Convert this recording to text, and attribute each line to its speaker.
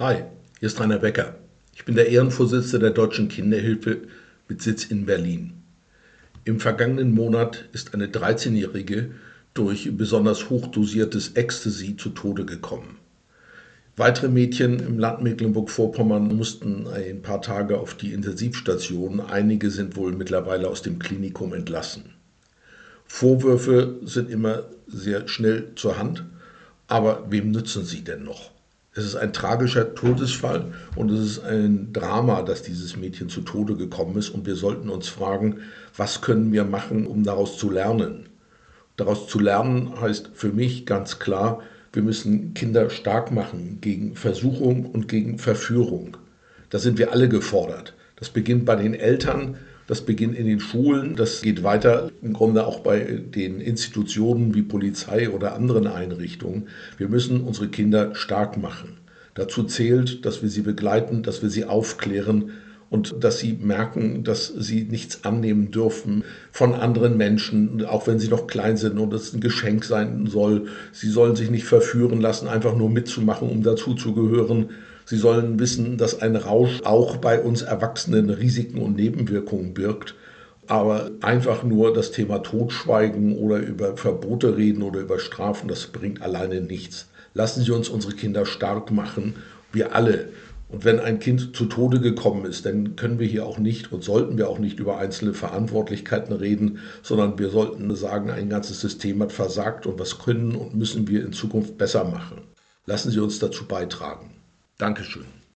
Speaker 1: Hi, hier ist Rainer Becker. Ich bin der Ehrenvorsitzende der Deutschen Kinderhilfe mit Sitz in Berlin. Im vergangenen Monat ist eine 13-Jährige durch besonders hochdosiertes Ecstasy zu Tode gekommen. Weitere Mädchen im Land Mecklenburg-Vorpommern mussten ein paar Tage auf die Intensivstation. Einige sind wohl mittlerweile aus dem Klinikum entlassen. Vorwürfe sind immer sehr schnell zur Hand, aber wem nützen sie denn noch? Es ist ein tragischer Todesfall und es ist ein Drama, dass dieses Mädchen zu Tode gekommen ist und wir sollten uns fragen, was können wir machen, um daraus zu lernen? Daraus zu lernen heißt für mich ganz klar, wir müssen Kinder stark machen gegen Versuchung und gegen Verführung. Da sind wir alle gefordert. Das beginnt bei den Eltern, das beginnt in den Schulen, das geht weiter im Grunde auch bei den Institutionen wie Polizei oder anderen Einrichtungen. Wir müssen unsere Kinder stark machen. Dazu zählt, dass wir sie begleiten, dass wir sie aufklären, und dass sie merken, dass sie nichts annehmen dürfen von anderen Menschen, auch wenn sie noch klein sind und es ein Geschenk sein soll. Sie sollen sich nicht verführen lassen, einfach nur mitzumachen, um dazu zu gehören. Sie sollen wissen, dass ein Rausch auch bei uns Erwachsenen Risiken und Nebenwirkungen birgt. Aber einfach nur das Thema Totschweigen oder über Verbote reden oder über Strafen, das bringt alleine nichts. Lassen Sie uns unsere Kinder stark machen, wir alle. Und wenn ein Kind zu Tode gekommen ist, dann können wir hier auch nicht und sollten wir auch nicht über einzelne Verantwortlichkeiten reden, sondern wir sollten sagen, ein ganzes System hat versagt und was können und müssen wir in Zukunft besser machen. Lassen Sie uns dazu beitragen. Dankeschön.